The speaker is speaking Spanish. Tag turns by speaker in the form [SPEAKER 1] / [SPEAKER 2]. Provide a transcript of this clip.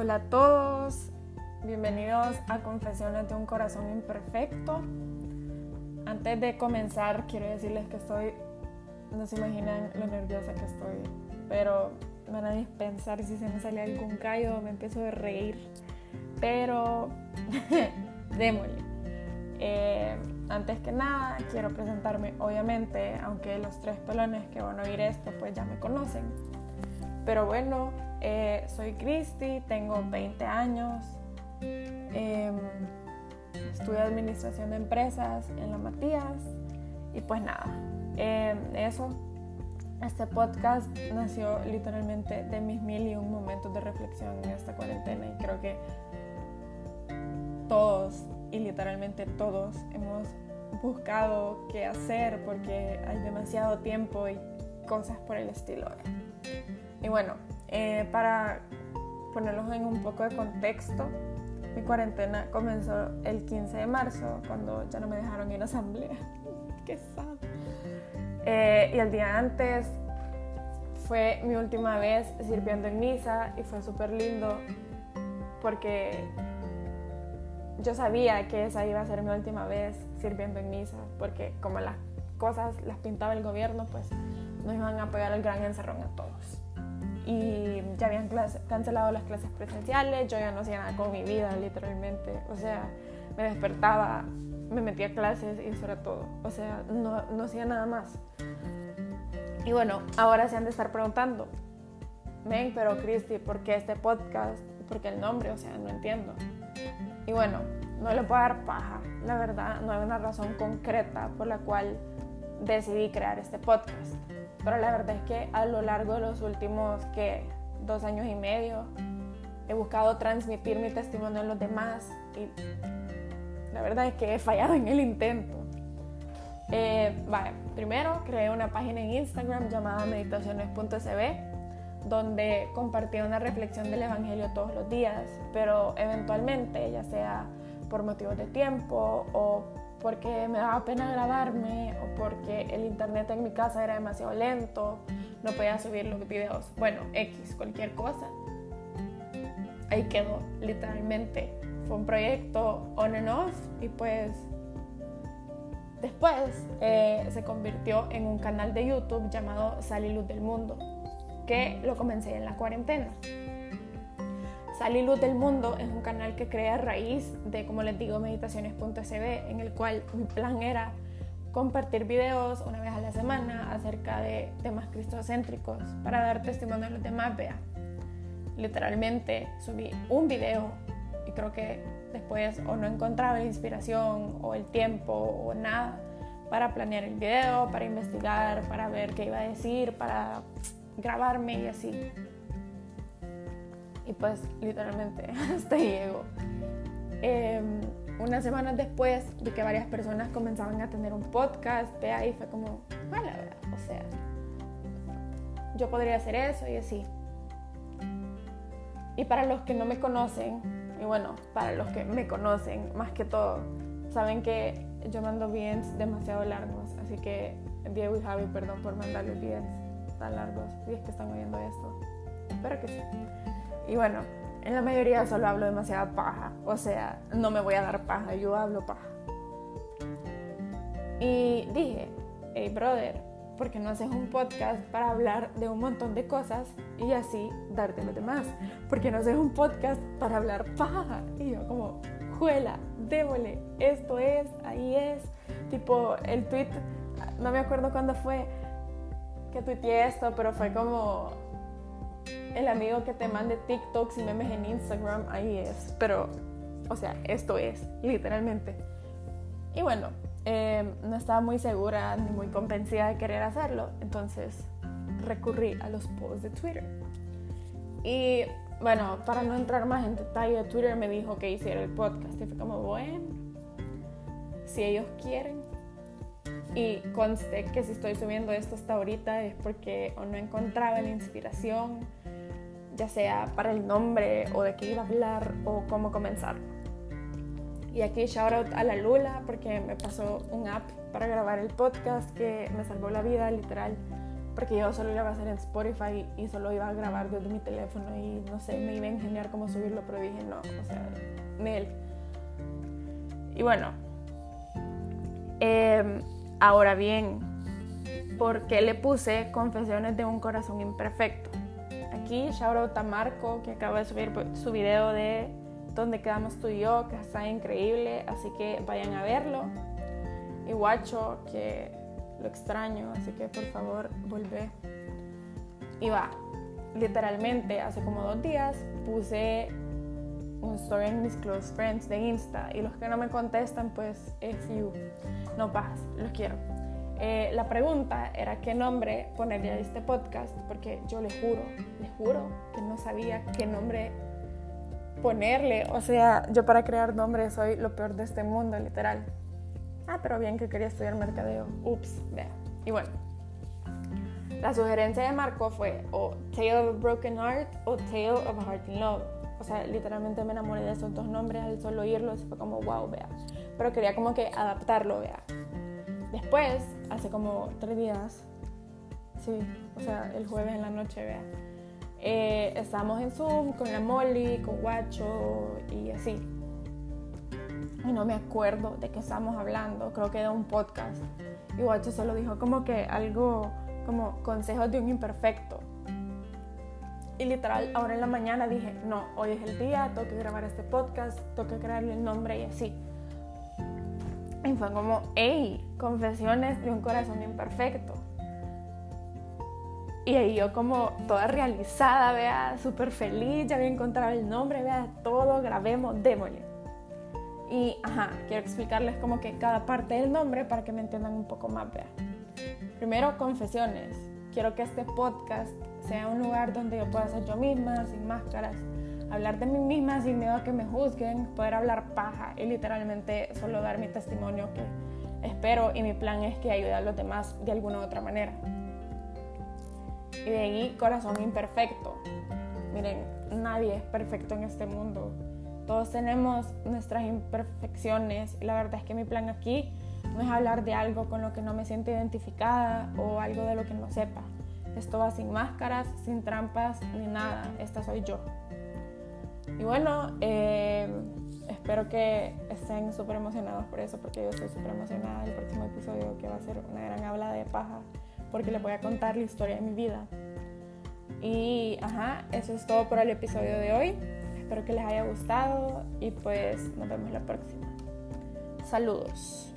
[SPEAKER 1] Hola a todos, bienvenidos a Confesiones de un Corazón Imperfecto. Antes de comenzar, quiero decirles que estoy, no se imaginan lo nerviosa que estoy, pero van a dispensar si se me sale algún callo, me empiezo a reír, pero démosle. Eh, antes que nada, quiero presentarme, obviamente, aunque los tres pelones que van a oír esto, pues ya me conocen. Pero bueno, eh, soy Cristi, tengo 20 años, eh, estudio administración de empresas en la Matías y pues nada, eh, eso. Este podcast nació literalmente de mis mil y un momentos de reflexión en esta cuarentena y creo que todos y literalmente todos hemos buscado qué hacer porque hay demasiado tiempo y cosas por el estilo. Y bueno, eh, para ponerlos en un poco de contexto, mi cuarentena comenzó el 15 de marzo, cuando ya no me dejaron ir a asamblea. Qué sad. Eh, y el día antes fue mi última vez sirviendo en misa y fue súper lindo porque yo sabía que esa iba a ser mi última vez sirviendo en misa, porque como las cosas las pintaba el gobierno, pues nos iban a pegar el gran encerrón a todos y ya habían cancelado las clases presenciales, yo ya no hacía nada con mi vida, literalmente. O sea, me despertaba, me metía a clases y eso era todo. O sea, no, no hacía nada más. Y bueno, ahora se han de estar preguntando, ven, pero Cristi, ¿por qué este podcast? ¿Por qué el nombre? O sea, no entiendo. Y bueno, no le puedo dar paja, la verdad, no hay una razón concreta por la cual decidí crear este podcast pero la verdad es que a lo largo de los últimos que dos años y medio he buscado transmitir mi testimonio a los demás y la verdad es que he fallado en el intento. Eh, primero creé una página en Instagram llamada meditaciones.cb donde compartía una reflexión del Evangelio todos los días, pero eventualmente, ya sea por motivos de tiempo o porque me daba pena grabarme o porque el internet en mi casa era demasiado lento, no podía subir los videos. Bueno, X, cualquier cosa. Ahí quedó, literalmente. Fue un proyecto on and off y pues después eh, se convirtió en un canal de YouTube llamado Sal y Luz del Mundo, que lo comencé en la cuarentena. Sal y Luz del Mundo es un canal que crea a raíz de, como les digo, meditaciones.sb, en el cual mi plan era compartir videos una vez a la semana acerca de temas cristocéntricos para dar testimonio a los demás. Vea, literalmente subí un video y creo que después o no encontraba la inspiración o el tiempo o nada para planear el video, para investigar, para ver qué iba a decir, para grabarme y así. Y pues literalmente hasta ahí llego. Em, unas semanas después de que varias personas comenzaban a tener un podcast, de ahí fue como, bueno, o sea, yo podría hacer eso y así. Y para los que no me conocen, y bueno, para los que me conocen más que todo, saben que yo mando VNs demasiado largos, así que Diego y Javi, perdón por mandarles VNs tan largos, si es que están oyendo esto. Espero que sí. Y bueno, en la mayoría solo hablo demasiada paja. O sea, no me voy a dar paja, yo hablo paja. Y dije, hey brother, ¿por qué no haces un podcast para hablar de un montón de cosas y así darte los demás? ¿Por qué no haces un podcast para hablar paja? Y yo como, juela, démosle, esto es, ahí es. Tipo, el tweet, no me acuerdo cuándo fue que tuiteé esto, pero fue como el amigo que te mande TikToks y memes en Instagram, ahí es. Pero, o sea, esto es, literalmente. Y bueno, eh, no estaba muy segura ni muy convencida de querer hacerlo, entonces recurrí a los posts de Twitter. Y bueno, para no entrar más en detalle, Twitter me dijo que hiciera el podcast y fue como, bueno, si ellos quieren. Y conste que si estoy subiendo esto hasta ahorita es porque o no encontraba la inspiración ya sea para el nombre o de qué iba a hablar o cómo comenzar. Y aquí shout out a la Lula porque me pasó un app para grabar el podcast que me salvó la vida literal porque yo solo iba a hacer en Spotify y solo iba a grabar desde mi teléfono y no sé, me iba a ingeniar cómo subirlo, pero dije no, o sea, Nel. Y bueno, eh, ahora bien, ¿por qué le puse Confesiones de un corazón imperfecto? Aquí, shout out a Marco, que acaba de subir su video de donde quedamos tú y yo, que está increíble, así que vayan a verlo. Y Guacho, que lo extraño, así que por favor, vuelve. Y va, literalmente hace como dos días puse un story en mis close friends de Insta y los que no me contestan, pues, if you, no pasa, los quiero. Eh, la pregunta era qué nombre ponerle a este podcast, porque yo les juro, les juro que no sabía qué nombre ponerle. O sea, yo para crear nombres soy lo peor de este mundo, literal. Ah, pero bien que quería estudiar mercadeo. Ups, vea. Y bueno, la sugerencia de Marco fue o Tale of a Broken Heart o Tale of a Heart in Love. O sea, literalmente me enamoré de esos dos nombres al solo oírlos. Fue como, wow, vea. Pero quería como que adaptarlo, vea. Después, hace como tres días, sí, o sea, el jueves en la noche, vea eh, estábamos en Zoom con la Molly, con Guacho y así. Y no me acuerdo de qué estábamos hablando, creo que de un podcast. Y Guacho solo dijo como que algo como consejos de un imperfecto. Y literal, ahora en la mañana dije, no, hoy es el día, tengo que grabar este podcast, tengo que crearle el nombre y así. Y fue como, hey, confesiones de un corazón imperfecto. Y ahí yo como toda realizada, vea, súper feliz, ya había encontrado el nombre, vea, todo, grabemos, démosle. Y, ajá, quiero explicarles como que cada parte del nombre para que me entiendan un poco más, vea. Primero, confesiones. Quiero que este podcast sea un lugar donde yo pueda ser yo misma, sin máscaras, hablar de mí misma sin miedo a que me juzguen, poder hablar paja y literalmente solo dar mi testimonio que espero y mi plan es que ayude a los demás de alguna u otra manera. Y de ahí corazón imperfecto. Miren, nadie es perfecto en este mundo. Todos tenemos nuestras imperfecciones y la verdad es que mi plan aquí no es hablar de algo con lo que no me siento identificada o algo de lo que no sepa. Esto va sin máscaras, sin trampas ni nada. Esta soy yo. Y bueno, eh, espero que estén súper emocionados por eso, porque yo estoy súper emocionada del próximo episodio que va a ser una gran habla de paja porque les voy a contar la historia de mi vida. Y ajá, eso es todo por el episodio de hoy. Espero que les haya gustado y pues nos vemos la próxima. Saludos.